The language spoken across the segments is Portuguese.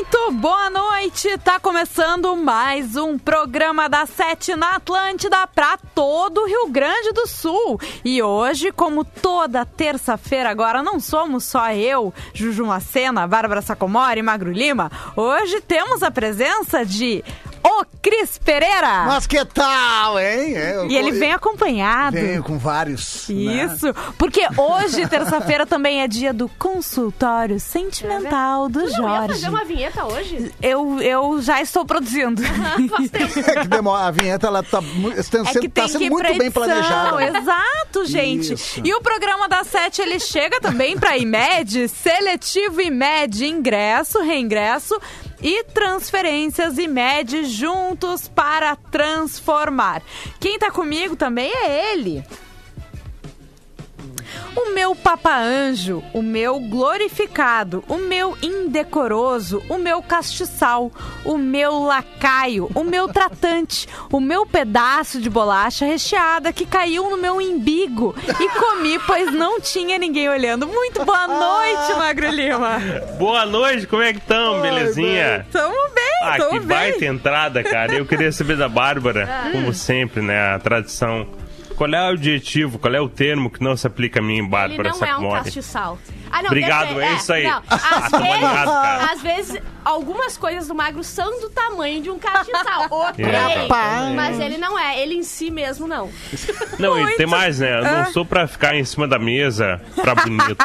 Muito boa noite! Tá começando mais um programa da Sete na Atlântida para todo o Rio Grande do Sul. E hoje, como toda terça-feira agora, não somos só eu, Juju Macena, Bárbara Sacomori Magro Lima. Hoje temos a presença de o Cris Pereira. Mas que tal, hein? É, e ele vem acompanhado. Venho com vários. Né? Isso, né? porque hoje, terça-feira, também é dia do consultório sentimental do Jorge. Não ia fazer uma vinheta hoje? Eu, eu já estou produzindo. Faz tempo. É que demora, a vinheta ela tá, está é tá sendo muito bem planejada. Exato, gente. Isso. E o programa da Sete, ele chega também para IMED, seletivo IMED, ingresso, reingresso e transferências e MED juntos para transformar. Quem está comigo também é ele, o meu papa anjo, o meu glorificado, o meu indecoroso, o meu castiçal, o meu lacaio, o meu tratante, o meu pedaço de bolacha recheada que caiu no meu embigo e comi, pois não tinha ninguém olhando. Muito boa noite, Magro Lima. Boa noite, como é que estão, belezinha? Tamo bem, ah, tamo que bem. baita entrada, cara. Eu queria saber da Bárbara, como sempre, né, a tradição qual é o adjetivo, qual é o termo que não se aplica a mim, Bárbara Ele não é um castiçal. Ah, não, Obrigado, é, isso aí. Não, às, ah, vezes, ligado, às vezes, algumas coisas do magro são do tamanho de um castiçal. ok, é, mas ele não é. Ele em si mesmo, não. Não, Muito. e tem mais, né? Eu não sou pra ficar em cima da mesa pra bonito.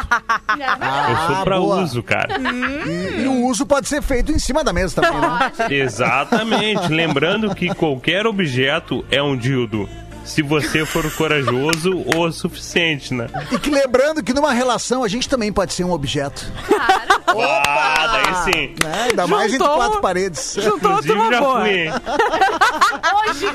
É eu sou pra boa. uso, cara. Hum. E, e, o uso pode ser feito em cima da mesa também, né? Exatamente. Lembrando que qualquer objeto é um dildo se você for corajoso o suficiente, né? E que lembrando que numa relação a gente também pode ser um objeto. Claro. Ah, daí sim. É, ainda juntou, mais entre quatro paredes. Juntou Inclusive, já boa. fui. Hoje.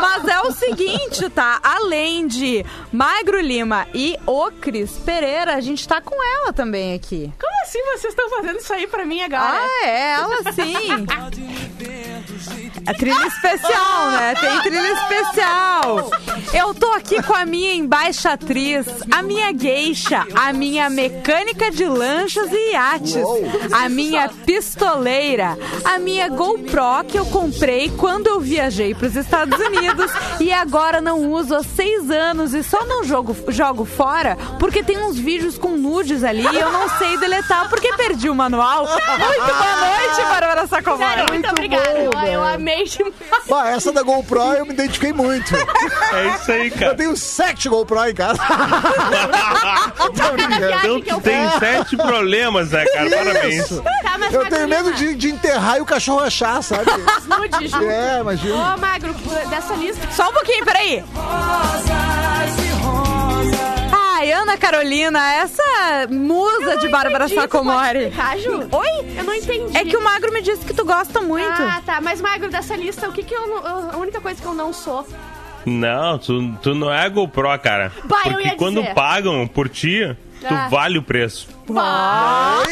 Mas é o seguinte, tá? Além de Magro Lima e o Cris Pereira, a gente tá com ela também aqui. Como assim vocês estão fazendo isso aí pra mim agora? Ah, é, ela sim. É trilha especial, né? Tem trilha especial. Eu tô aqui com a minha embaixatriz, a minha geisha, a minha mecânica de lanchas e iates, a minha pistoleira, a minha GoPro que eu comprei quando eu viajei para os Estados Unidos e agora não uso há seis anos e só não jogo, jogo fora porque tem uns vídeos com nudes ali e eu não sei deletar porque perdi o manual. Muito boa noite, Bárbara Sacomori. Muito, muito obrigada. Eu, eu amei demais. Bah, essa da GoPro eu me identifiquei muito. É isso aí, cara. Eu tenho sete GoPro em casa. então tem sete problemas, né, cara? Parabéns. Tá, eu tenho medo de, de, enterrar e o cachorro achar, sabe? Nude, É, imagina. Ô, Magro, dessa lista. Só um pouquinho, peraí. Ai, Ana Carolina, essa musa de Bárbara Sacomori. Oi? Eu não entendi. É que o Magro me disse que tu gosta muito. Ah, tá. Mas, Magro, dessa lista, o que que eu... A única coisa que eu não sou... Não, tu, tu não é GoPro, cara. Bah, Porque quando dizer. pagam por ti, tu ah. vale o preço. Bah.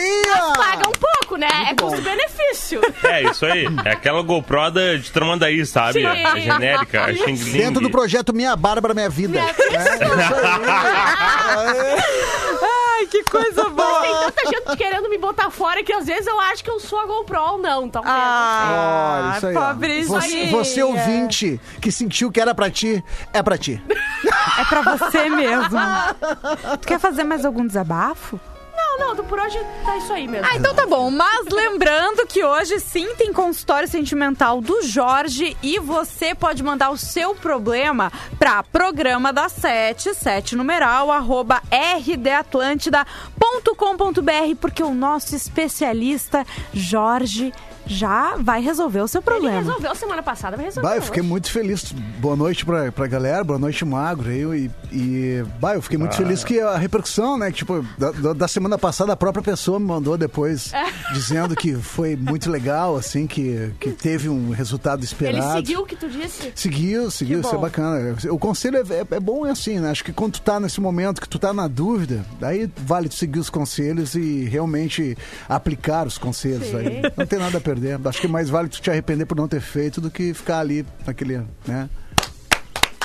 paga um pouco, né? Muito é custo-benefício. É, isso aí. É aquela GoPro de Tramandaí, sabe? A genérica, a Xing Dentro do projeto Minha Bárbara, Minha Vida. Minha vida. É, Ai, que coisa boa. Mas tem tanta gente querendo me botar fora que às vezes eu acho que eu sou a GoPro ou não, talvez. Ah, Olha, isso aí. Pobrezinha. Você, você ouvinte que sentiu que era pra ti, é pra ti. É pra você mesmo. tu quer fazer mais algum desabafo? Não, não, por hoje tá isso aí mesmo. Ah, então tá bom. Mas lembrando que hoje sim tem consultório sentimental do Jorge e você pode mandar o seu problema pra programa da sete, sete numeral, arroba rdatlântida.com.br, porque o nosso especialista Jorge já vai resolver o seu problema. Ele resolveu semana passada, vai resolver. Bah, eu fiquei muito feliz. Boa noite pra, pra galera, boa noite, Magro. Eu, e, e bah, eu fiquei muito ah. feliz que a repercussão, né? Que, tipo, da, da, semana passada a própria pessoa me mandou depois é. dizendo que foi muito legal, assim, que, que teve um resultado esperado. Ele seguiu o que tu disse? Seguiu, seguiu, isso é bacana. O conselho é, é, é, bom, é assim, né? Acho que quando tu tá nesse momento que tu tá na dúvida, daí vale tu seguir os conselhos e realmente aplicar os conselhos. Aí. Não tem nada a perder perder. Acho que mais vale tu te arrepender por não ter feito do que ficar ali naquele, né?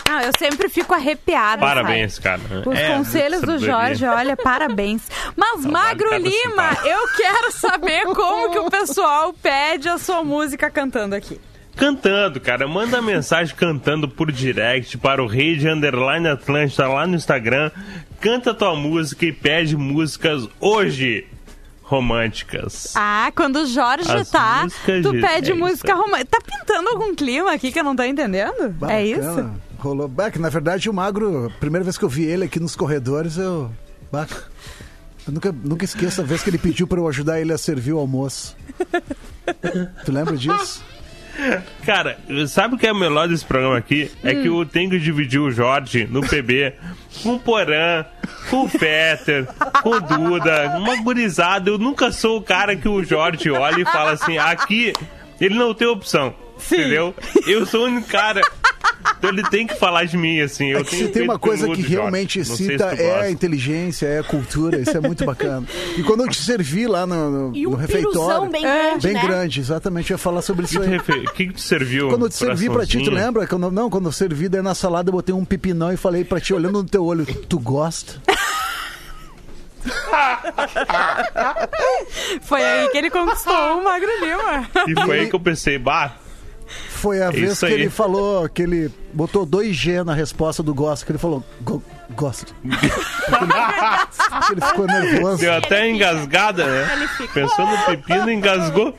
Ah, eu sempre fico arrepiada. Parabéns, sabe? cara. Os é, conselhos do Jorge, olha, parabéns. Mas, não, Magro vale Lima, eu quero saber como que o pessoal pede a sua música cantando aqui. Cantando, cara. Manda mensagem cantando por direct para o Rei de Underline Atlântida lá no Instagram. Canta tua música e pede músicas hoje românticas. Ah, quando o Jorge As tá, tu pede é música romântica. Tá pintando algum clima aqui que eu não tô entendendo? Bacana. É isso? Rolou. Back, na verdade, o Magro, primeira vez que eu vi ele aqui nos corredores, eu. Baca. Eu nunca, nunca esqueço a vez que ele pediu para eu ajudar ele a servir o almoço. tu lembra disso? Cara, sabe o que é o melhor desse programa aqui? É que eu tenho que dividir o Jorge no PB com o Porã, com o Fetter, com o Duda, uma gurizada. Eu nunca sou o cara que o Jorge olha e fala assim: aqui ele não tem opção. Sim. Entendeu? Eu sou o único cara. Então ele tem que falar de mim, assim. Eu é tenho tem uma coisa que realmente excita, se é a inteligência, é a cultura, isso é muito bacana. E quando eu te servi lá no, no, e um no refeitório. bem grande. Bem né? grande, exatamente. Eu ia falar sobre isso aí. O que, que tu serviu? Quando eu te servi pra ti, tu lembra? Quando, não, quando eu servi daí na salada, eu botei um pipinão e falei pra ti, olhando no teu olho, tu gosta? foi aí que ele conquistou o Magro Lima. E foi aí que eu pensei, bah, foi a é vez que ele falou que ele botou 2G na resposta do gosto, que ele falou go, gosto. ele, ficou nervoso. Deu até engasgada, né? Pensou no pepino e engasgou.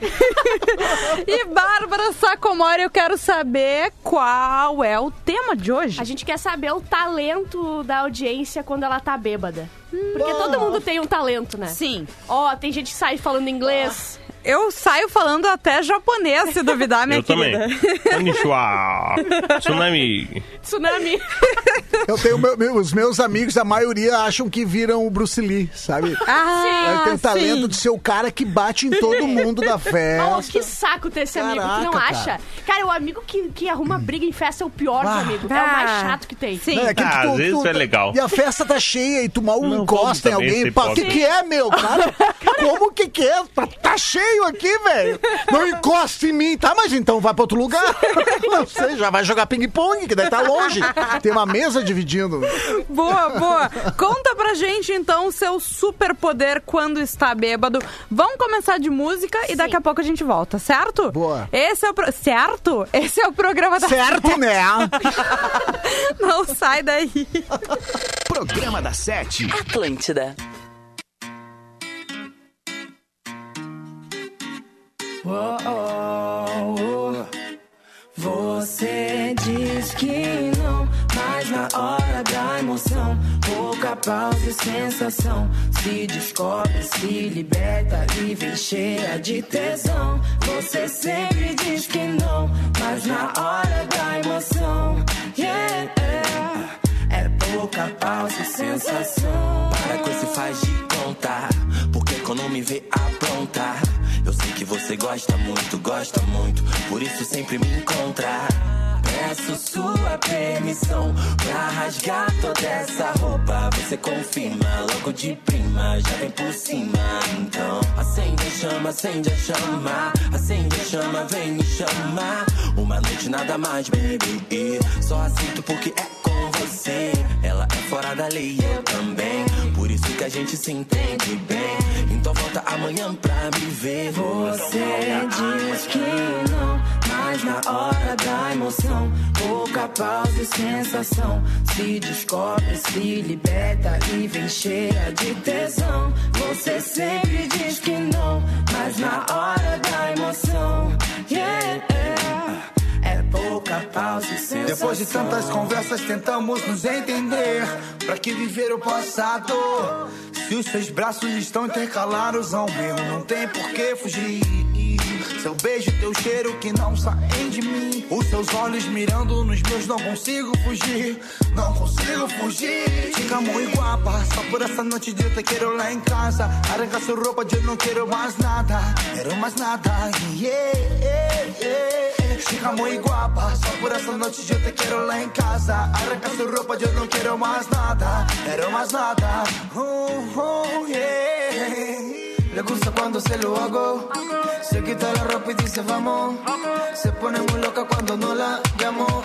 e Bárbara Sacomori, eu quero saber qual é o tema de hoje. A gente quer saber o talento da audiência quando ela tá bêbada. Porque todo mundo tem um talento, né? Sim. Ó, oh, tem gente que sai falando inglês. Eu saio falando até japonês, se duvidar, minha eu querida. também. Konnichiwa. Tsunami. Tsunami. Eu tenho meu, meu, os meus amigos, a maioria acham que viram o Bruce Lee, sabe? Ah, Ele tem talento sim. de ser o cara que bate em todo mundo da festa. Oh, que saco ter esse Caraca, amigo que não cara. acha. Cara, o amigo que, que arruma briga em festa é o pior ah, dos amigos. É o mais ah, chato que tem. Sim. É, que ah, tu, às vezes tu, é legal. E a festa tá cheia e tu mal não encosta em alguém. O que, que é, meu? Cara, como que que é? Tá, tá cheio aqui, velho. Não encosta em mim. Tá, mas então vai pra outro lugar. Não sei, já vai jogar ping-pong, que daí tá longe. Tem uma mesa dividindo. Boa, boa. Conta pra gente, então, o seu superpoder quando está bêbado. Vamos começar de música e Sim. daqui a pouco a gente volta, certo? Boa. Esse é o pro... Certo? Esse é o programa da... Certo, né? Não sai daí. Programa da Sete. Atlântida. Oh, pausa e sensação. Se descobre, se liberta e vem cheia de tesão. Você sempre diz que não, mas na hora da emoção, yeah, é pouca pausa e sensação. Para com esse faz de conta, porque quando me vê aprontar eu sei que você gosta muito, gosta muito, por isso sempre me encontra. Peço sua permissão pra rasgar toda essa roupa. Você confirma logo de prima, já vem por cima. Então acende a chama, acende a chama, acende a chama, vem me chamar. Uma noite nada mais, baby. Só aceito porque é com você. Ela é fora da lei, eu também. Que a gente se entende bem. Então volta amanhã pra me ver. Você diz que não, mas na hora da emoção, pouca pausa e sensação. Se descobre, se liberta e vem cheia de tesão. Você sempre diz que não, mas na hora da emoção, yeah. É sensação. Depois de tantas conversas, tentamos nos entender. Pra que viver o passado? Se os seus braços estão intercalados ao meu, não tem por que fugir. Seu beijo, teu cheiro que não saem de mim. Os seus olhos mirando nos meus, não consigo fugir. Não consigo fugir. Chica muito guapa, só por essa noite eu te quero lá em casa. Arranca sua roupa, eu não quero mais nada. Quero mais nada. Yeah, yeah, yeah. Chica muito guapa, por essa noite eu te quero lá em casa. Arranca sua roupa, eu não quero mais nada. Quero mais nada. Oh, oh. Le gusta cuando se lo hago. Se quita la ropa y dice vamos. Se pone muy loca cuando no la llamo.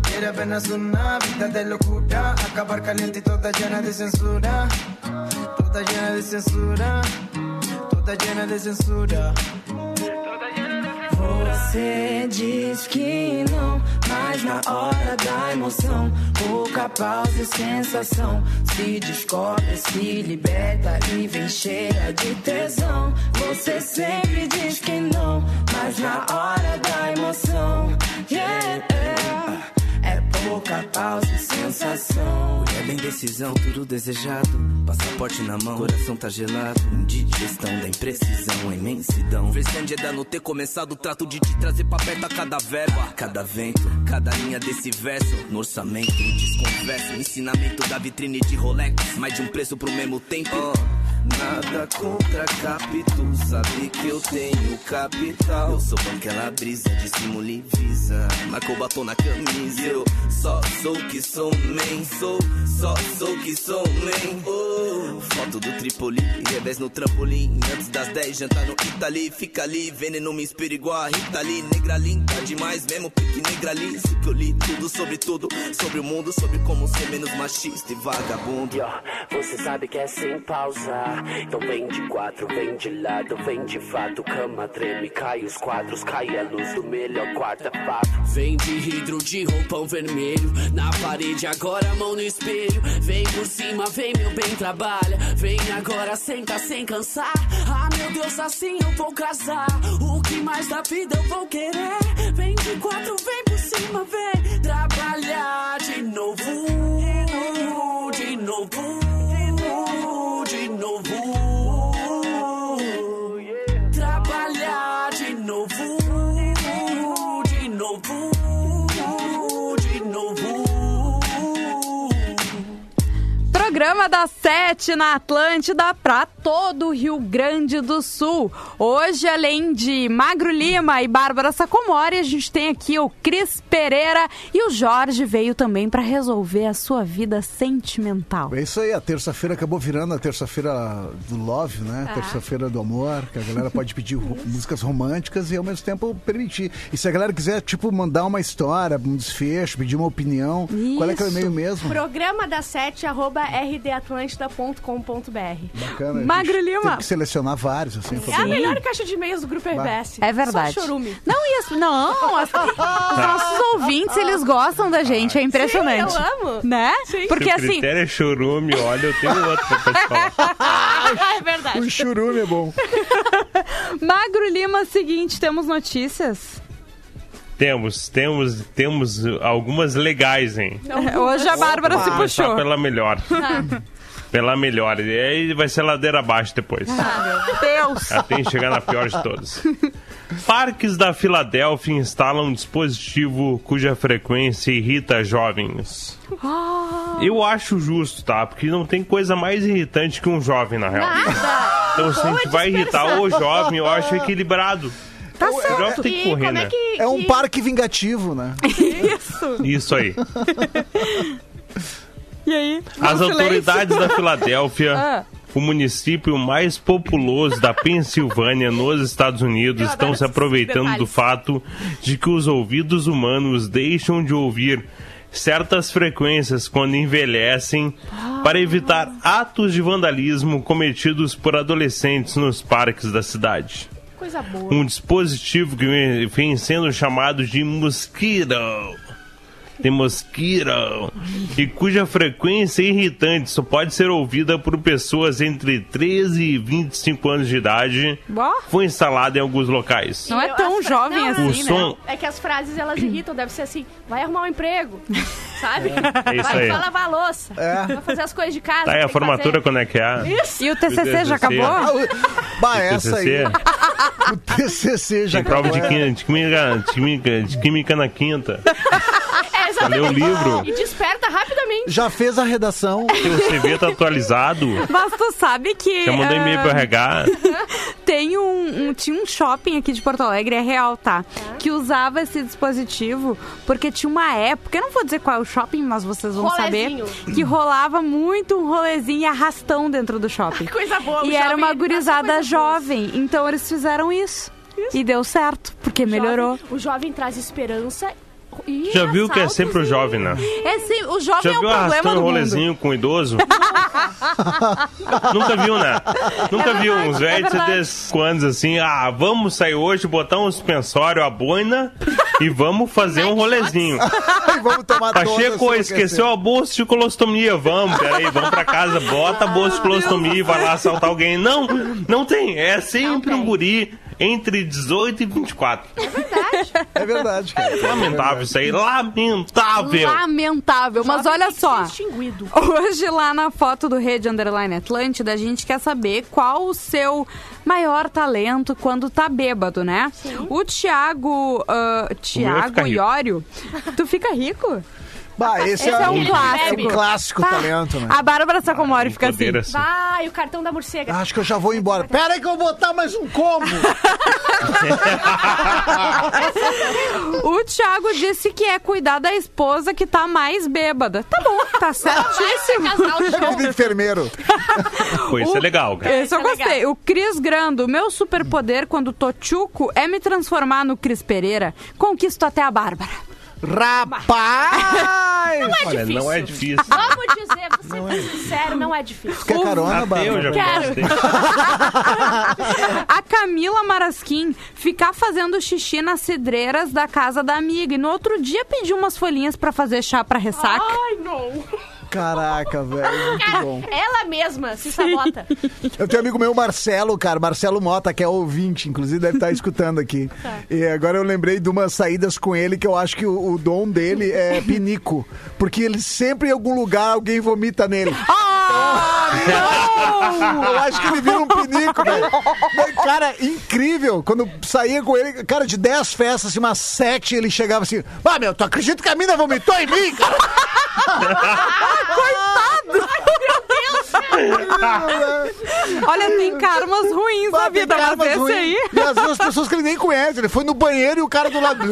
Quiere apenas una vida de locura. Acabar caliente y toda llena de censura. Toda llena de censura. Toda llena de censura. Você diz que não, mas na hora da emoção, pouca pausa e sensação. Se descobre, se liberta e vem cheia de tesão. Você sempre diz que não, mas na hora da emoção, yeah, yeah. É pouca pausa e sensação. É bem decisão, tudo desejado. Passaporte na mão, coração tá gelado. Indigestão da imprecisão, imensidão. Versão de Eda não ter começado. Trato de te trazer pra perto a cada verbo, a cada vento, cada linha desse verso. No orçamento, desconverso. Ensinamento da vitrine de Rolex. Mais de um preço pro mesmo tempo. Nada contra capítulo, sabe que eu tenho capital. Eu sou aquela brisa, dissimula e visa. Marcou batom na camisa. Eu só sou que sou man, sou, só sou que sou man. Oh, foto do Tripoli, revés no trampolim. Antes das 10, jantar no Itali. Fica ali, veneno me inspira igual a Rita ali. Negra linda demais, mesmo pique negra ali. Que eu li tudo sobre tudo, sobre o mundo, sobre como ser menos machista e vagabundo. Você sabe que é sem pausa. Então vem de quatro, vem de lado, vem de fato. Cama treme, cai os quadros, cai a luz do melhor quarto, é. Vem de hidro, de roupão vermelho. Na parede, agora mão no espelho. Vem por cima, vem meu bem, trabalha. Vem agora, senta sem cansar. Ah, meu Deus, assim eu vou casar. O que mais da vida eu vou querer? Vem de quatro, vem por cima, vem trabalhar de novo. De novo. Novo. Trabalhar de novo. De novo. Programa das sete na Atlântida para todo o Rio Grande do Sul. Hoje, além de Magro Lima e Bárbara Sacomori, a gente tem aqui o Cris Pereira e o Jorge veio também para resolver a sua vida sentimental. É isso aí, a terça-feira acabou virando a terça-feira do love, né? Ah. Terça-feira do amor, que a galera pode pedir músicas românticas e ao mesmo tempo permitir. E se a galera quiser, tipo, mandar uma história, um desfecho, pedir uma opinião, qual é que é o Isso. e-mail mesmo? Programa da sete, arroba rdatlântida.com.br. Bacana. Magro gente Lima. Teve que selecionar vários, assim. É a melhor caixa de e-mails do Grupo RBS. É verdade. Só chorume. Não, e as, não, as- os nossos ouvintes, eles gostam da gente, é impressionante. Sim, eu amo. Né? Sim. Porque Se o assim, critério é chorume, olha, eu tenho outro pra falar. é verdade. O churume é bom. Magro Lima, seguinte, temos notícias. Temos, temos, temos algumas legais, hein? Hoje a Bárbara se Começar puxou. pela melhor. pela melhor. E aí vai ser ladeira abaixo depois. Deus. Até chegar na pior de todas. Parques da Filadélfia instalam um dispositivo cuja frequência irrita jovens. Eu acho justo, tá? Porque não tem coisa mais irritante que um jovem, na real. Então, se a gente vai irritar o jovem, eu acho equilibrado. Tá O jovem tem que correr, como né? é que. É um que- parque vingativo, né? Isso aí. E aí? As autoridades da Filadélfia, Ah. o município mais populoso da Pensilvânia, nos Estados Unidos, estão se aproveitando do fato de que os ouvidos humanos deixam de ouvir certas frequências quando envelhecem para evitar atos de vandalismo cometidos por adolescentes nos parques da cidade. Coisa boa. Um dispositivo que vem- sendo chamado de mosquito tem mosquito, e cuja frequência irritante só pode ser ouvida por pessoas entre 13 e 25 anos de idade, Bó. foi instalada em alguns locais. Não é tão as fra- jovem não, assim, O né? som, É que as frases elas irritam, deve ser assim, vai arrumar um emprego, sabe? É isso vai, aí. vai lavar a louça, vai fazer as coisas de casa. tá aí a formatura fazer. quando é que é? Isso! E o TCC já TCC. acabou? Ah, o- Bah, essa aí. TCC, O TCC já tem prova é. de química, de química, de química na quinta. Exatamente. Lê o livro. E desperta rapidamente. Já fez a redação. Teu CV tá atualizado. Mas tu sabe que. Já mandou e-mail ah, pro RH. Tem um, um- Tinha um shopping aqui de Porto Alegre, é real, tá? Que usava esse dispositivo porque tinha uma época, eu não vou dizer qual é o shopping, mas vocês vão Rolezinho. saber, que rolava muito um rolezinho e arrastão dentro do shopping. Coisa boa. o E era uma gurizada jovem, então eles fizeram isso. E deu certo, porque melhorou. Jovem- o jovem traz esperança e Já viu que é sempre o e- jovem, né? É sim, o jovem Já é o viu problema arrastando do mundo. rolezinho com idoso? Nunca viu, né? Nunca viu verdade, uns é velhos de verdade. 10 anos assim, ah, vamos sair hoje, botar um suspensório, a boina e vamos fazer um rolezinho. Ai, vamos tomar Pacheco enlouquecer. esqueceu a bolsa de colostomia. Vamos, peraí, vamos pra casa, bota a bolsa de colostomia e vai lá assaltar alguém. Não, não tem. É sempre um guri entre 18 e 24. É verdade, cara. Lamentável isso aí, lamentável. Lamentável, mas Jovem olha só. extinguido. Hoje, lá na foto do Rede Underline Atlântida, a gente quer saber qual o seu maior talento quando tá bêbado, né? O Thiago. ah, Thiago. Iório, tu fica rico? Bah, esse, Esse é um um, clássico. É um clássico Pá, talento, né? A Bárbara Sacomori fica assim. Assim. Vai, o cartão da morcega. Acho que eu já vou embora. Pera aí que eu vou botar mais um combo. O Thiago disse que é cuidar da esposa que tá mais bêbada. Tá bom, tá certíssimo. Vida enfermeiro. Pô, isso é legal, cara. Esse eu é gostei. legal. O Cris Grando, meu superpoder quando tô tchuco é me transformar no Cris Pereira. Conquisto até a Bárbara. Rapaz! Olha, não é difícil. Vamos dizer, você ser sincero, não é difícil. Quer carona, Até eu já Bárbara? Quero. gostei. A Camila Marasquim ficar fazendo xixi nas cidreiras da casa da amiga e no outro dia pedir umas folhinhas pra fazer chá pra ressaca. Ai, não. Caraca, velho. Muito bom. Ela mesma se sabota. Eu tenho um amigo meu, Marcelo, cara, Marcelo Mota, que é ouvinte, inclusive deve estar escutando aqui. E agora eu lembrei de umas saídas com ele que eu acho que o, o dom dele é pinico. Porque ele sempre em algum lugar alguém vomita nele. Eu acho que ele vira um pinico, velho. Cara, incrível. Quando saía com ele, cara, de 10 festas, assim, umas 7, ele chegava assim: Ah, meu, tu acredita que a mina vomitou em mim, cara? Olha, tem karmas ruins na Bah, tem vida, mas esse ruins. aí. E às vezes pessoas que ele nem conhece. Ele foi no banheiro e o cara do lado.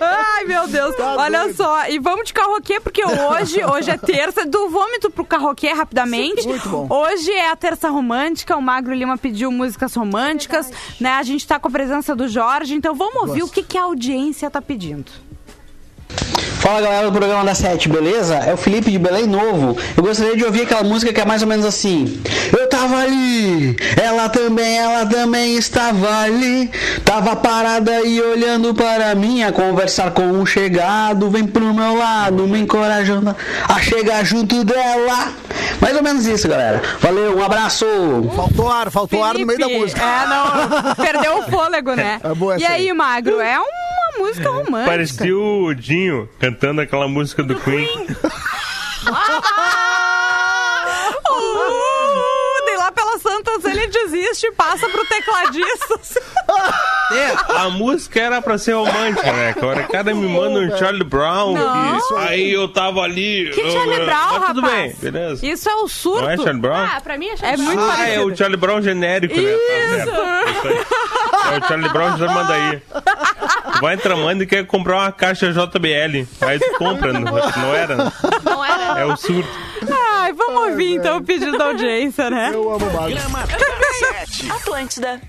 Ai, meu Deus. Tá Olha doido. só. E vamos de carroquê, porque hoje, hoje é terça. Do vômito pro carroquê rapidamente. Muito bom. Hoje é a terça romântica. O Magro Lima pediu músicas românticas. Né? A gente tá com a presença do Jorge. Então vamos ouvir o que, que a audiência tá pedindo. Fala galera do programa da Sete, beleza? É o Felipe de Belém Novo. Eu gostaria de ouvir aquela música que é mais ou menos assim: Eu tava ali, ela também, ela também estava ali. Tava parada e olhando para mim, a conversar com um chegado. Vem pro meu lado, me encorajando a chegar junto dela. Mais ou menos isso, galera. Valeu, um abraço. Faltou ar, faltou ar no meio da Felipe, música. É, não. Perdeu o fôlego, né? É boa e aí, aí. Magro? É uma música romântica. Parecia o Dinho cantando aquela música do Queen. Uh, Santas ele desiste e passa pro tecladista. É, a música era pra ser romântica, né? Agora o cara me manda um Charlie Brown. Não. que- aí eu tava ali. Que eu- Charlie eu- Brown, mas tudo rapaz? bem, beleza. Isso é o surto. Não é Charlie Brown? Ah, pra mim é É muito ah, parecido. é o Charlie Brown genérico, né? Tá. Isso aí. É o Charlie Brown já manda aí. Vai tramando e quer comprar uma caixa JBL. Aí tu compra, não, não era? né? Não era? É o surto. Ai, vamos ouvir então o pedido da audiência, né? Eu amo Sete. Atlântida.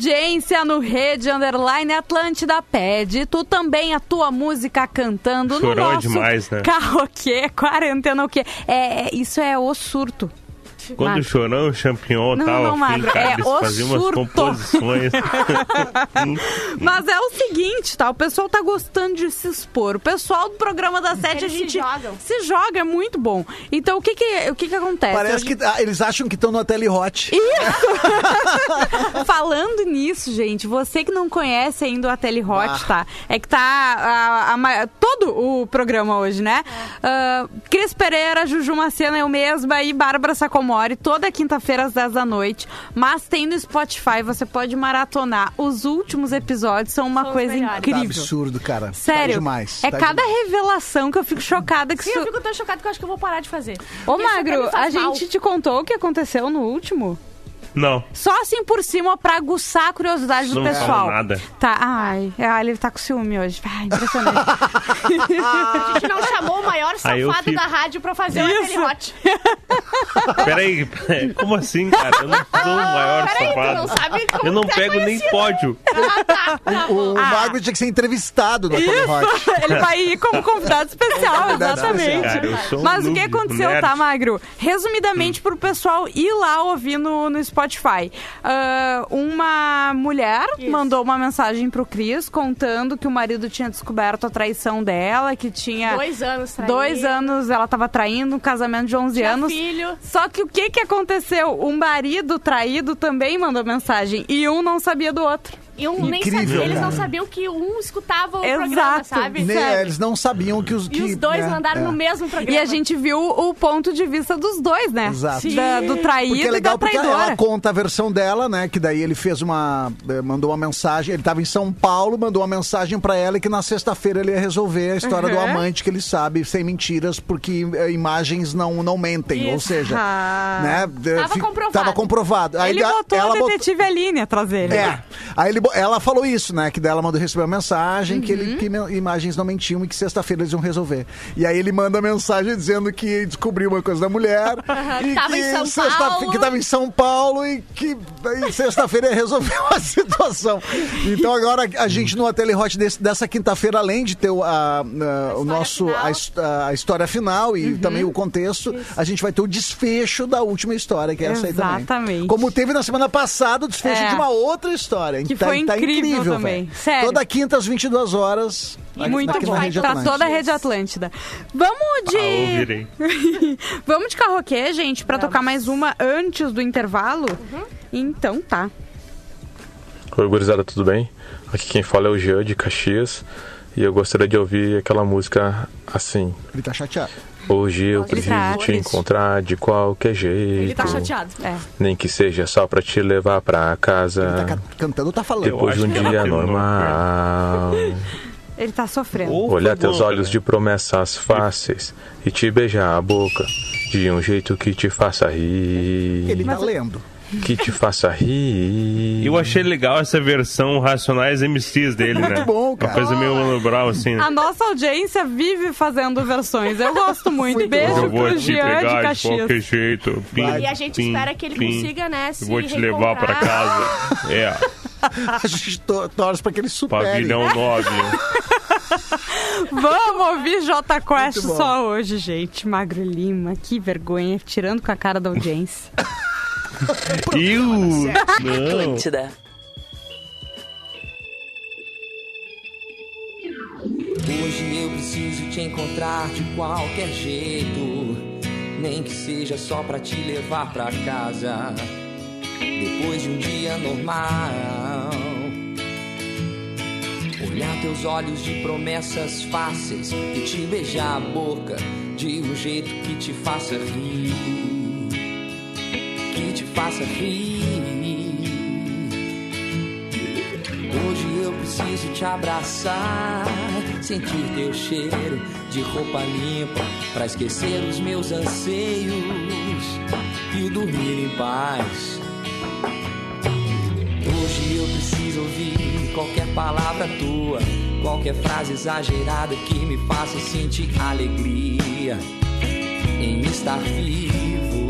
Audiência no Rede Underline Atlântida Pede. Tu também a tua música cantando Chorão no nosso demais, né? karaokê, quarentena o quê? É, isso é o surto. Quando Magro. o Chorão e o Champignon Não, tava não, afim, Magro, cara, é eles o faziam umas composições. Mas é o seguinte, tá? O pessoal tá gostando de se expor. O pessoal do programa da Sete, a Eles se gente jogam. se joga, é muito bom. Então, o que que, o que, que acontece? Parece Hoje- que ah, eles acham que estão no Tele Hot. Falando nisso, gente, você que não conhece ainda o Ateli Hot, Ah. tá? É que tá a- a ma- todo o programa hoje, né? Ah, Cris Pereira, Juju Macena, eu mesma e Bárbara Toda quinta-feira às 10 da noite. Mas tem no Spotify, você pode maratonar. Os últimos episódios são uma São coisa. Tá incrível. absurdo, cara. Tá Sério, demais. é tá cada demais. revelação que eu fico chocada que Sim, isso... eu fico tão chocado que eu acho que eu vou parar de fazer. Ô, Porque Magro, a mal. gente te contou o que aconteceu no último? Não, Só assim por cima pra aguçar a curiosidade do não pessoal. falo nada. Tá, ai, ah, ele tá com ciúme hoje. Ai, impressionante. A gente não chamou o maior safado fico- da rádio pra fazer o Isso. Ateli Hot. Peraí, peraí, como assim, cara? Eu não sou o maior Peraí, tu safado. não sabe como Eu não tá pego nem conhecido. pódio. Ah, tá, tá bom. O Magro tinha que ser entrevistado no Hot. ele vai ir como convidado especial, Convidado exatamente. Cara, um Mas o que aconteceu, nerd. tá, Magro? Resumidamente, pro pessoal ir lá ouvir no, no Spotify. Ah, uma mulher Isso. mandou uma mensagem pro Cris contando que o marido tinha descoberto a traição dela, que tinha Dois anos traindo. dois anos ela tava traindo, um casamento de 11 Tinha anos. filho. Só que o que que aconteceu? O marido traído também mandou mensagem e um não sabia do outro. E um nem Incrível, sabia, eles não sabiam que um escutava o Exato. programa, sabe? Nem- Sério. eles não sabiam que os. E que, os dois né, andaram é. no mesmo programa. E a gente viu o ponto de vista dos dois, né? Exato. Da- do traído Porque é e legal da porque traidora. ela conta a versão dela, né? Que daí ele fez uma. eh, mandou uma mensagem. Ele tava em São Paulo, mandou uma mensagem pra ela e que na sexta-feira ele ia resolver a história do Uhum. amante que ele sabe, sem mentiras, porque eh, imagens não, não mentem. Ou Isso. seja, Ah. né? Tava comprovado. Tava comprovado. Aí Ele da- botou ela o detetive Aline atrás dele. É. Aí ele, ela falou isso, né? Que dela mandou receber uma mensagem que, Uhum. ele, que imagens não mentiam e que sexta-feira eles iam resolver. E aí ele manda mensagem dizendo que descobriu uma coisa da mulher e Tava que em São Paulo. que tava em São Paulo e que sexta-feira ia resolver a situação. Então agora a gente no Ateli Hot desse- dessa quinta-feira, além de ter o, a- o nosso a, a história final e também o contexto, a gente vai ter o desfecho da última história, que é essa aí também. Exatamente. Como teve na semana passada o desfecho É. de uma outra história. Que Tá- foi tá incrível também. Sério. Toda quinta às 22 horas. Muito aqui bom. na Rede Pra Atlântica. toda a rede Atlântida. Vamos Ah, ouvirei. de. Vamos de karaokê, gente, pra tocar mais uma antes do intervalo? Então tá. Oi, gurizada, tudo bem? Aqui quem fala é o Jean de Caxias e eu gostaria de ouvir aquela música assim. Ele tá chateado. Hoje eu Ele preciso tá te triste. encontrar de qualquer jeito. Ele tá chateado. É. Nem que seja só pra te levar pra casa. Tá ca- cantando, tá falando. Depois de um ela dia terminou, normal. Ele tá sofrendo. Ou Olhar teus bom, olhos né? de promessas fáceis e te beijar a boca de um jeito que te faça rir. Ele tá lendo. Que te faça rir. Eu achei legal essa versão Racionais MCs dele, né? Muito bom, cara. Uma coisa meio Mano Brown, assim. A nossa audiência vive fazendo versões. Eu gosto muito. Beijo eu vou pro Jean de pegar de Caxias. qualquer jeito. Pim, E a gente pim, espera que ele pim. consiga, né, se Eu vou te levar pra casa. É, A gente to- torce pra que ele supere. pavilhão 9. Vamos ouvir J Quest Muito só hoje, gente. Magro Lima, que vergonha. Tirando com a cara da audiência. Não. Atlântida. Hoje eu preciso te encontrar de qualquer jeito, nem que seja só pra te levar pra casa. Depois de um dia normal, olhar teus olhos de promessas fáceis e te beijar a boca de um jeito que te faça rir, te faça rir. Hoje eu preciso te abraçar, sentir teu cheiro de roupa limpa, pra esquecer os meus anseios e dormir em paz. Hoje eu preciso ouvir qualquer palavra tua, qualquer frase exagerada que me faça sentir alegria em estar vivo.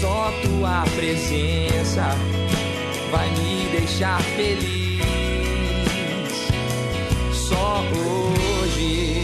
Só tua presença vai me deixar feliz. Só hoje.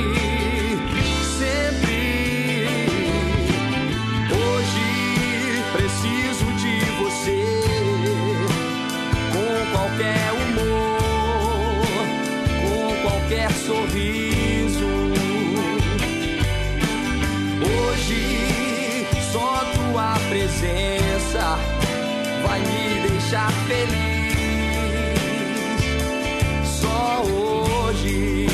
Hoje.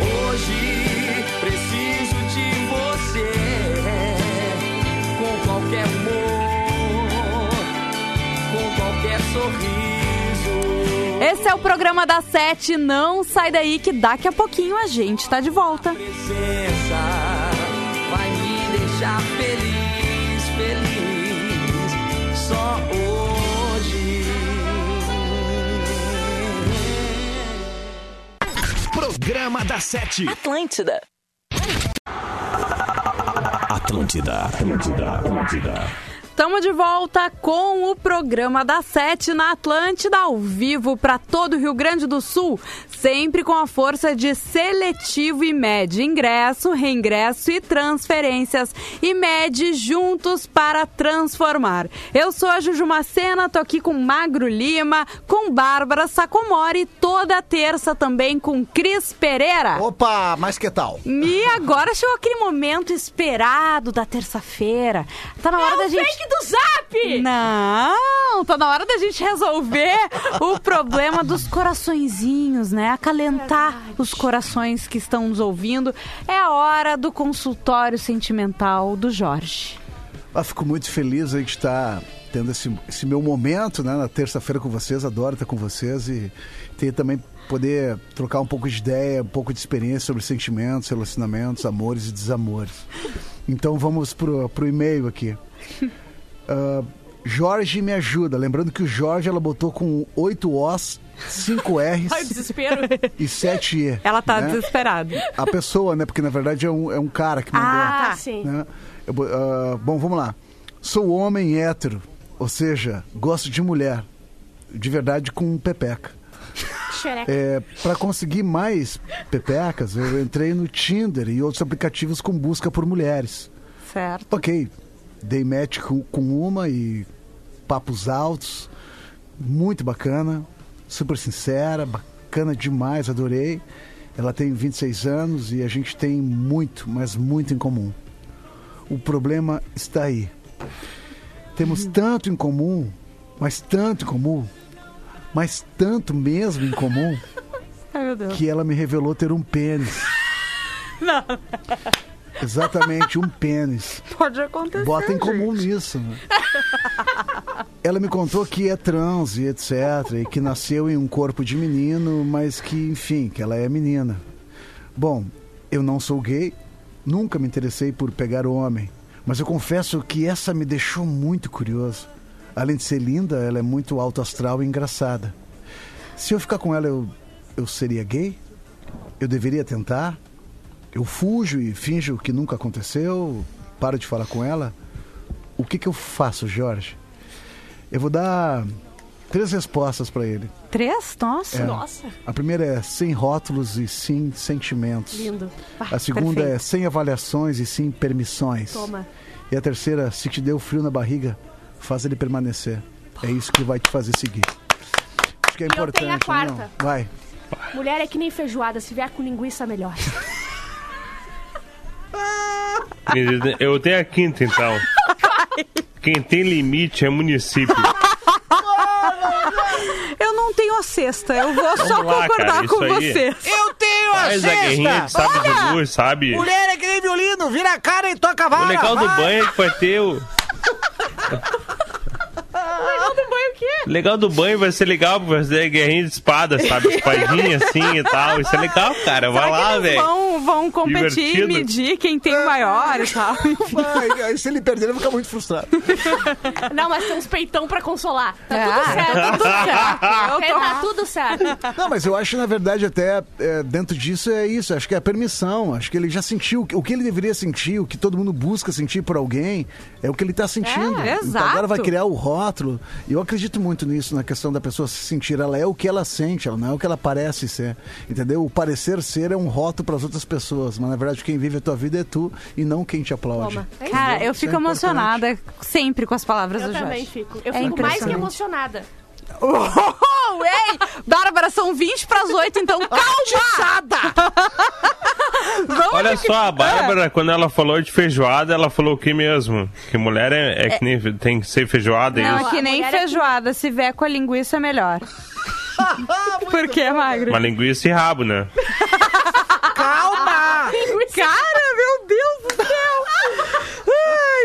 Hoje preciso de você com qualquer humor, com qualquer sorriso. Esse é o programa da Sete. Não sai daí que daqui a pouquinho a gente tá de volta. presença da Sete. Atlântida. Atlântida, Atlântida, Atlântida. Estamos de volta com o programa da Sete na Atlântida, ao vivo para todo o Rio Grande do Sul, sempre com a força de Seletivo e Med. Ingresso, reingresso e transferências. E Med juntos para transformar. Eu sou a Juju Macena, tô aqui com Magro Lima, com Bárbara Sacomori, toda terça também com Cris Pereira. Opa, mas que tal? E agora chegou aquele momento esperado da terça-feira. Tá na hora É da gente. Fake do Zap! Não, tá na hora da gente resolver o problema dos coraçõezinhos, né? Acalentar os corações que estão nos ouvindo. É a hora do consultório sentimental do Jorge. Ah, fico muito feliz aí de estar tendo esse, esse meu momento, né, na terça-feira com vocês. Adoro estar com vocês e ter também poder trocar um pouco de ideia, um pouco de experiência sobre sentimentos, relacionamentos, amores e desamores. Então vamos pro, pro e-mail aqui. Ah, Jorge me ajuda. Lembrando que o Jorge ela botou com 8 Os, 5 R's Ai, desespero. e 7 E. Ela tá né? desesperada. A pessoa, né? Porque na verdade é um, é um cara que mandou. Ah, Tá, sim. né? Eu ah, bom, vamos lá. Sou homem hétero, ou seja, gosto de mulher. De verdade, com pepeca. Xereca. É, para conseguir mais pepecas, eu entrei no Tinder e outros aplicativos com busca por mulheres. certo. Ok, dei match com, com uma e papos altos, muito bacana, super sincera, bacana demais, adorei. Ela tem 26 anos e a gente tem muito, mas muito em comum. O problema está aí. Temos tanto em comum, mas tanto em comum, mas tanto mesmo em comum, Ai, que ela me revelou ter um pênis. Não, Exatamente, um pênis. pode acontecer. Bota em gente. comum nisso. Né? Ela me contou que é trans e etc. E que nasceu em um corpo de menino, mas que, enfim, que ela é menina. Bom, eu não sou gay, nunca me interessei por pegar homem. Mas eu confesso que essa me deixou muito curioso. Além de ser linda, ela é muito alto astral e engraçada. Se eu ficar com ela, eu, eu seria gay? Eu deveria tentar? Eu fujo e finjo que nunca aconteceu? Paro de falar com ela? O que, que eu faço, Jorge? Eu vou dar três respostas para ele. Três? Nossa. É. Nossa, A primeira é sem rótulos e sim sentimentos. lindo. A segunda é perfeito. sem avaliações e sim permissões. Toma. E a terceira, se te deu frio na barriga, faz ele permanecer. É isso que vai te fazer seguir. Acho que é E eu importante. tenho a né, quarta. não? Vai. Mulher é que nem feijoada, se vier com linguiça, melhor. Eu tenho a quinta, então. Quem tem limite é município. Eu não tenho a sexta, eu vou só Vamos lá, concordar cara, com isso aí- vocês. Eu tenho a Faz a guerrinha de sexta! sabe de luz, sabe? Mulher é que nem violino, vira a cara e toca a O vara. legal do vai. banho é que vai ter o. Legal do banho o quê? Legal do banho vai ser legal pra fazer guerrinha de espada, sabe? Espadinha assim e tal. Isso é legal, cara. Vai lá, velho. vão, vão competir e Divertido. medir quem tem o maior e tal. Vai, aí se ele perder, ele vai ficar muito frustrado. Não, mas tem uns peitão pra consolar. Tá Ah, tudo certo. tá tudo certo. É, Tá tudo certo. Não, mas eu acho, na verdade, até é, dentro disso é isso. Acho que é a permissão. Acho que ele já sentiu o que- ele deveria sentir, o que todo mundo busca sentir por alguém, é o que ele está sentindo. É, Então agora exato. vai criar o rótulo. E eu acredito muito nisso, na questão da pessoa se sentir. Ela é o que ela sente, ela não é o que ela parece ser. Entendeu? O parecer ser é um rótulo para as outras pessoas. Mas na verdade, quem vive a tua vida é tu e não quem te aplaude. É. Cara, eu fico é emocionada sempre com as palavras Eu do Jorge. também fico. Eu É fico mais que emocionada. Oh, ei! Bárbara, são 20 para as 8, então calma! Vamos Olha só, a Bárbara, quando ela falou de feijoada, ela falou o que mesmo? Que mulher é, é que nem tem que ser feijoada, é Não, isso? é que nem é feijoada, se vier com a linguiça é melhor. Por que, Magro? Uma linguiça e rabo, né? Calma! Cara, meu Deus do céu!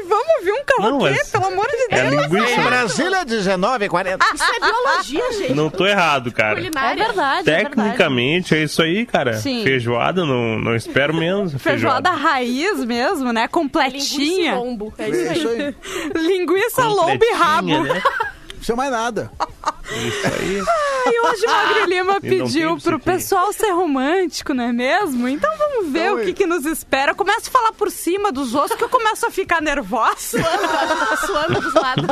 Vamos ouvir um karaokê, mas- pelo amor de É Deus! linguiça. Em? Brasília, 19h40. Isso é biologia, gente. Não tô errado, cara. É Culinária. verdade, é verdade. Tecnicamente é isso aí, cara. Sim. Feijoada, não, não espero menos. Feijoada raiz mesmo, né? Linguiça Completinha. lombo. É É isso aí. Linguiça, lombo e rabo. Né? Não precisa mais nada. Isso aí. E hoje o Magro Lima pediu pro aqui. pessoal ser romântico, não é mesmo? Então vamos ver o que, que nos espera. Eu começo a falar por cima dos outros que eu começo a ficar nervosa. Tá suando dos lados.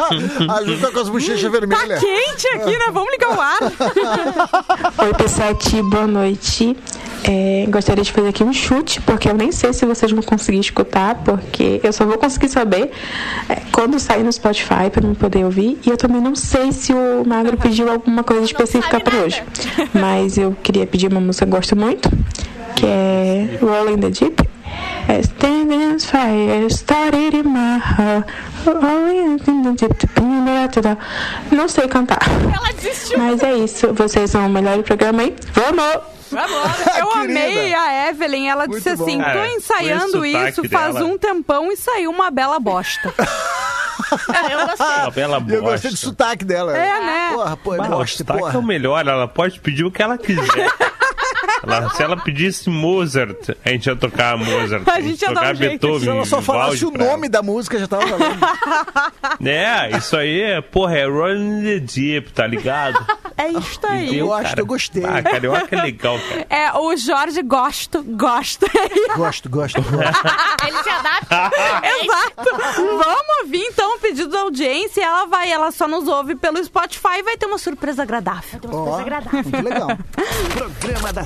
A Ju tá com as bochechas Tá vermelhas. quente aqui, né? Vamos ligar o ar. Oi, P7, boa noite. É, gostaria de fazer aqui um chute, porque eu nem sei se vocês vão conseguir escutar, porque eu só vou conseguir saber é, quando sair no Spotify para me poder ouvir. E eu também não sei se o Magro pediu alguma coisa específica para hoje. Mas eu queria pedir uma música que eu gosto muito, que é Rolling the Deep. É Standing fire started in my heart. Não sei cantar. Ela desistiu. Mas é isso, vocês são o melhor programa aí. Vamos! Eu amei a Evelyn. Ela disse bom. assim: tô Cara, ensaiando isso sotaque faz dela. um tempão e saiu uma bela bosta. Eu gostei. Uma bela E eu gostei do bosta. sotaque dela. É, né? Porra, pô, é Bah, o bosta, sotaque porra. é o melhor, ela pode pedir o que ela quiser. Ela- se ela pedisse Mozart, a gente ia tocar Mozart. A gente ia dar tocar um jeito. Beethoven. Se ela só falasse o nome da música, já tava valendo. É, isso aí, é, porra, é Rolling the Deep, tá ligado? É isso aí. Entendeu, Eu gosto, cara? eu gostei. Ah, carioca é legal, cara. É, o Jorge gosto, gosto. Gosto, gosto, gosto. Ele se adapta. Exato. Vamos ouvir então o pedido da audiência. Ela vai, ela só nos ouve pelo Spotify e vai ter uma surpresa agradável. Ó, muito legal. Programa da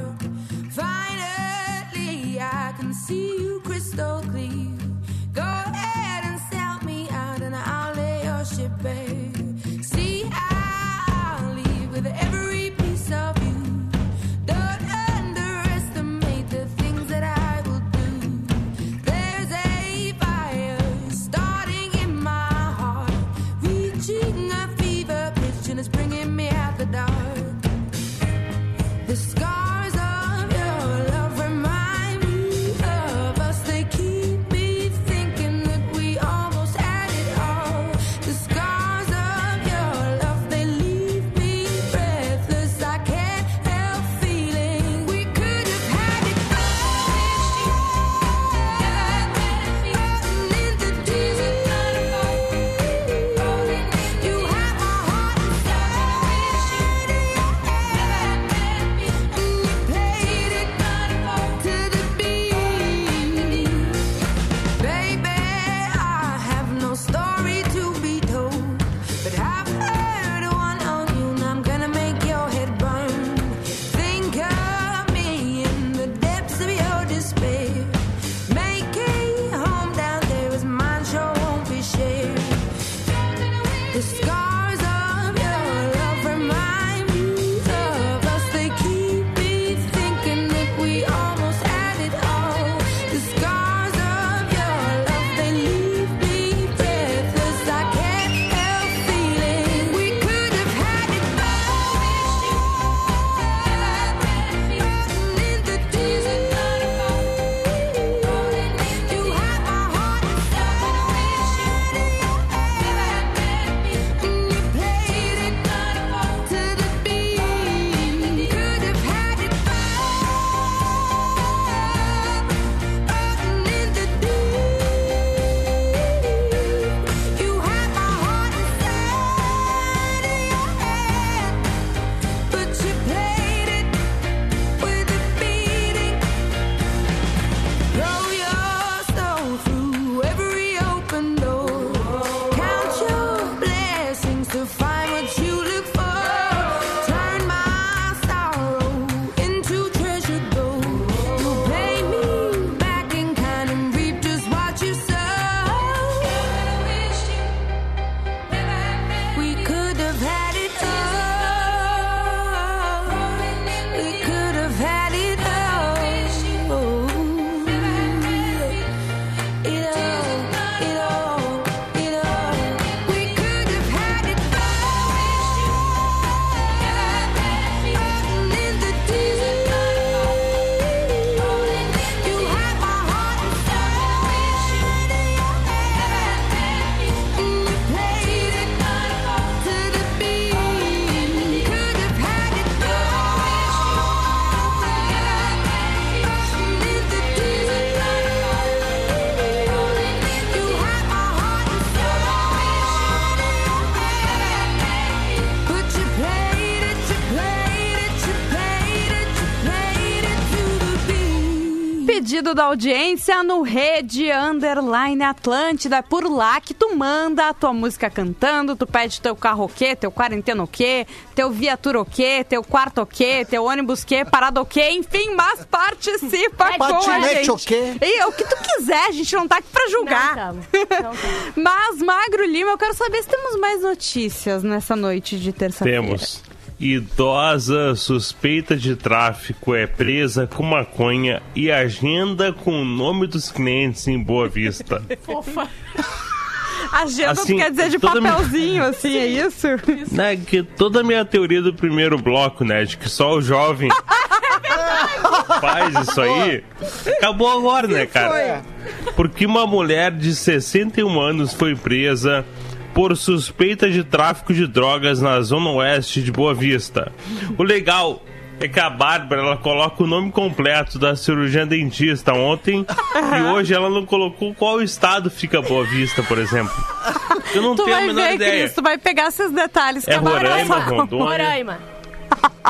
da audiência no Rede Underline Atlântida. É por lá que tu manda a tua música cantando, tu pede teu carro o quê, teu quarentena o quê, teu viatura o quê, teu quarto o quê, teu ônibus o quê, parada o quê, enfim, mas participa com a gente. o quê? E o que tu quiser, a gente não tá aqui pra julgar. mas, Magro Lima, eu quero saber se temos mais notícias nessa noite de terça-feira. Temos. Idosa suspeita de tráfico é presa com maconha e agenda com o nome dos clientes em Boa Vista. Fofa. Agenda Assim, quer dizer de toda minha- papelzinho, assim, é isso? né, que toda a minha teoria do primeiro bloco, né, de que só o jovem faz isso aí, acabou agora, né, cara? Porque uma mulher de 61 anos foi presa por suspeita de tráfico de drogas na zona oeste de Boa Vista. O legal é que a Bárbara ela coloca o nome completo da cirurgiã dentista ontem e hoje ela não colocou qual estado fica Boa Vista, por exemplo. Eu não tu tenho a vai menor ver, ideia. Cris, tu vai pegar esses detalhes. que É Roraima. Rondônia? Roraima.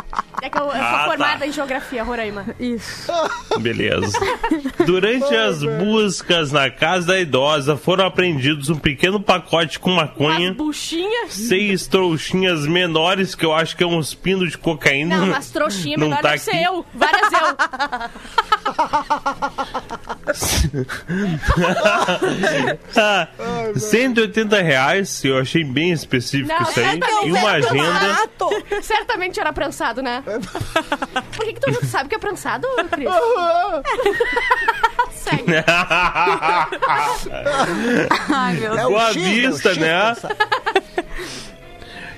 É que eu, eu sou Ah, tá. formada em geografia, Roraima. Isso. Beleza. Durante as buscas na casa da idosa, foram apreendidos um pequeno pacote com maconha, Buchinha? seis trouxinhas menores, que eu acho que é uns pinos de cocaína. Não, mas trouxinha Não menor tá deve ser eu. Várias eu. Ah, 180 reais, eu achei bem específico Não, isso aí. E uma agenda. Certamente era prensado, né? Por que, que tu não sabe que é prensado, Cris? Segue. Ai, meu É o Boa X, Vista, é o X, né?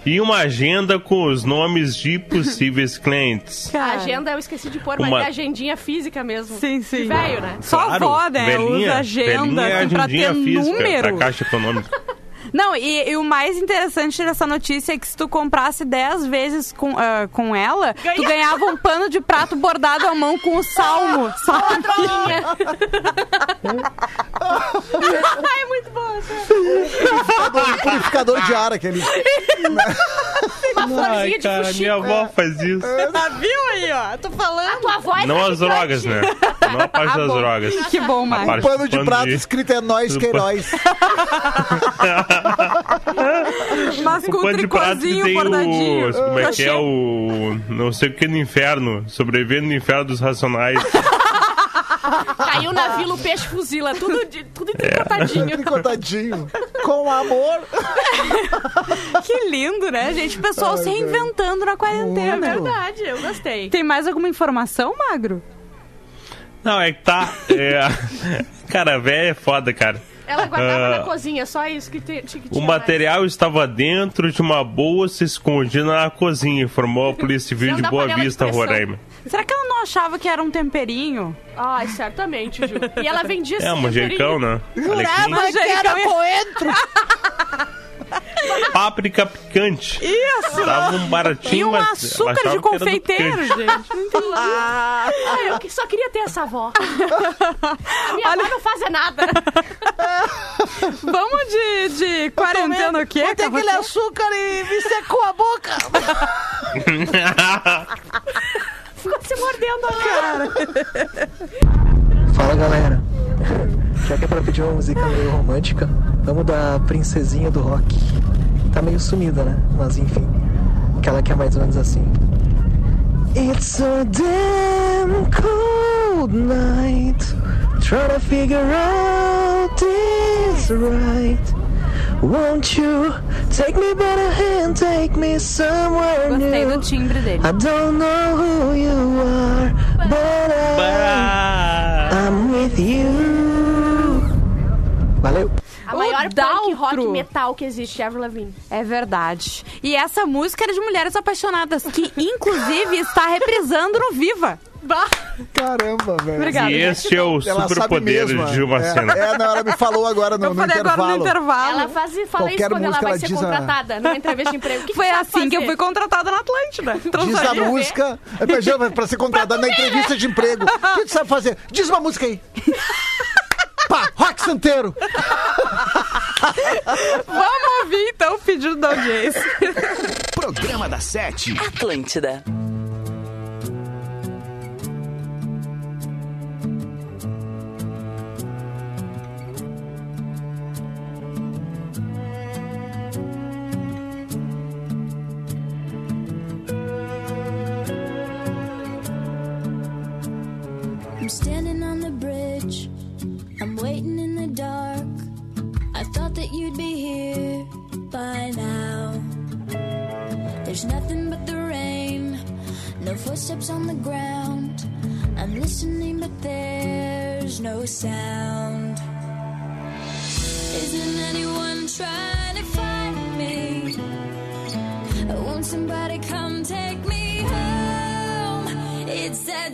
E uma agenda com os nomes de possíveis clientes. A agenda eu esqueci de pôr, mas Uma- é agendinha física mesmo. Sim, sim. Velho, né? Só a Claro, avó, né? velhinha, Usa agenda velhinha é assim, pra agendinha ter física número. da Caixa Econômica. Não, e, e o mais interessante dessa notícia é que se tu comprasse 10 vezes com, ah, com ela, tu Ganha- ganhava um pano de prato bordado à mão com o salmo, sabe? Ai, é muito bom. Purificador, purificador de ar, aquele. Uma florzinha Ai, de cara, fuxico. minha avó faz isso. Ah, viu aí, ó? Tô falando. A tua voz Não as drogas, né? Não a parte das drogas. Que bom, Marcos. parte Pano de prato escrito é nós, Queiroz. Mas com O pano de prato que tricôzinho tem bordadinho. o. Como é que é o. Não sei o que no inferno. Sobrevivendo no inferno dos racionais. Caiu na vila o peixe fuzila. Tudo, de, tudo É. tricotadinho. Tricotadinho. Com amor. Que lindo, né, gente? O pessoal se reinventando na É quarentena. verdade, eu gostei. Tem mais alguma informação, Magro? Não, é que tá. é, Cara, velho é foda, cara. Ela guardava Ah, na cozinha, só isso que, te, que O tinha material estava dentro de uma bolsa escondida na cozinha, informou a Polícia Civil de Boa de Vista, pressão. Roraima. Será que ela não achava que era um temperinho? mais. Ai, certamente, Ju. E ela vendia É, manjericão, né? Jurava que era coentro. Páprica picante. Isso! Tava um baratinho, E um mas açúcar de confeiteiro, gente. Não entendi. Ai, eu só queria ter essa avó. A minha avó não fazia nada. Vamos de, de quarentena o quê? Botei aquele açúcar e me secou a boca. Ficou se mordendo a cara. Fala galera, já que é pra pedir uma música meio romântica, vamos da Princesinha do Rock. Tá meio sumida, né? Mas enfim, aquela que é mais ou menos assim. It's a damn cold night, trying to figure out this right. Won't you take me by the hand, take me somewhere Gostei new? do timbre dele. I don't know who you are, but I, I'm with you. Valeu. A O maior punk rock metal que existe, Avril Lavigne. É verdade. E essa música era de mulheres apaixonadas, que inclusive está reprisando no Viva. Caramba, velho. Obrigada. E este é o superpoder de Gilma é, Sena. é, não, ela me falou agora no, Eu no intervalo. agora no intervalo. Ela faz, fala isso Qualquer quando ela vai ela ser diz a- contratada numa entrevista de emprego. Que Foi que assim que eu fazer? fui contratada na Atlântida. Tu Diz a música. É pra, Gil, pra ser contratada na entrevista de emprego. O que tu sabe fazer? Diz uma música aí. Pá, rock santeiro. Vamos ouvir então o pedido da audiência. Programa da Sete. Atlântida. Thought be here by now. There's nothing but the rain, no footsteps on the ground. I'm listening, but there's no sound. Isn't anyone trying to find me? Won't somebody come take me home? It's that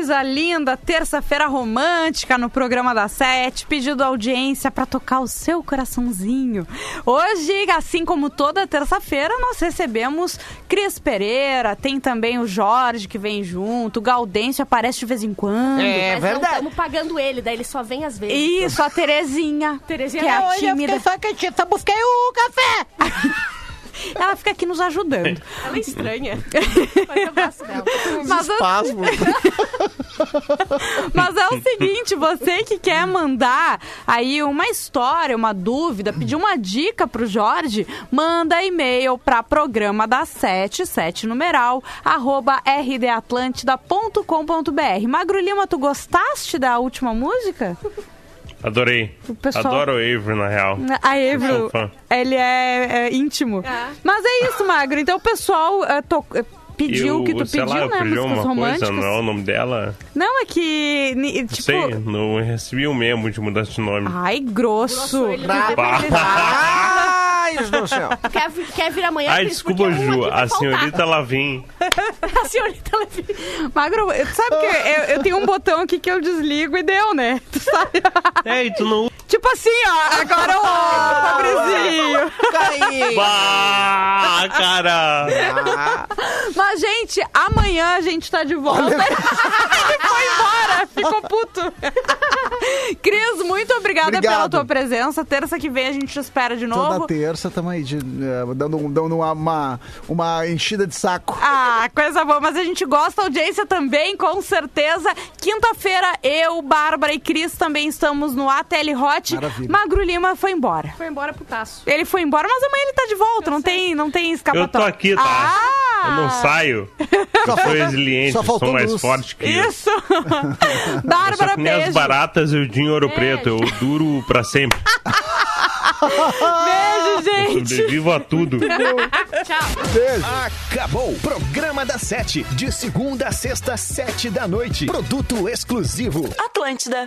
coisa linda! Terça-feira romântica no programa da Sete, pedindo audiência para tocar o seu coraçãozinho. Hoje, assim como toda terça-feira, nós recebemos Cris Pereira, tem também o Jorge que vem junto, o Gaudêncio aparece de vez em quando. Mas não estamos pagando ele, daí ele só vem às vezes. Isso, a Terezinha. Terezinha que é a hoje eu tímida. fiquei só quietinha, só busquei o café. Ela fica aqui nos ajudando. Ela é estranha. Mas eu- Mas é o seguinte, você que quer mandar aí uma história, uma dúvida, pedir uma dica pro Jorge, manda e-mail para programa da 77 numeral arroba rdatlântida.com.br. Magro Lima, tu gostaste da última música? Adorei. O pessoal- Adoro o Avery, na real. A Eu fã. ele é, é íntimo. Mas é isso, Magro. Então o pessoal é, to- é, pediu o eu, que tu sei pediu, lá, eu né? pedi Músicas uma românticas. coisa, não é o nome dela. Não, é que, tipo... sei, não recebi o memo de mudança de nome. Ai, grosso. Do céu. Quer, quer vir amanhã, Ai, Cris? desculpa, Porque um Ju, aqui vai a senhorita faltar. Lavin. A senhorita Levi. Magro, sabe que eu, eu tenho um botão aqui que eu desligo e deu, né? Tu sabe? É, e tu não Tipo assim, ó. Agora o pobrezinho. Caí. Bah, cara! Mas, gente, amanhã a gente tá de volta. Ele foi embora, ficou puto. Cris, muito obrigada Obrigado. pela tua presença. Terça que vem a gente te espera de Toda novo. terça estamos aí de, eh, dando, dando uma, uma, uma enchida de saco. Ah, coisa boa, mas a gente gosta, audiência também, com certeza. Quinta-feira, eu, Bárbara e Cris também estamos no ATL Hot. Maravilha. Magro Lima foi embora. Foi embora pro taço. Ele foi embora, mas amanhã ele tá de volta, não tem, não tem Eu escapatória. tô aqui, tá? Ah! Eu não saio. Eu sou resiliente, só eu sou mais luz. forte que isso. Isso! Eu sou Bárbara, que nem as beijo. baratas e o Dinho Ouro Preto. Eu duro pra sempre. Beijo, gente. sobrevivo a tudo. Acabou. Programa da Sete. De segunda a sexta, sete da noite. Produto exclusivo. Atlântida.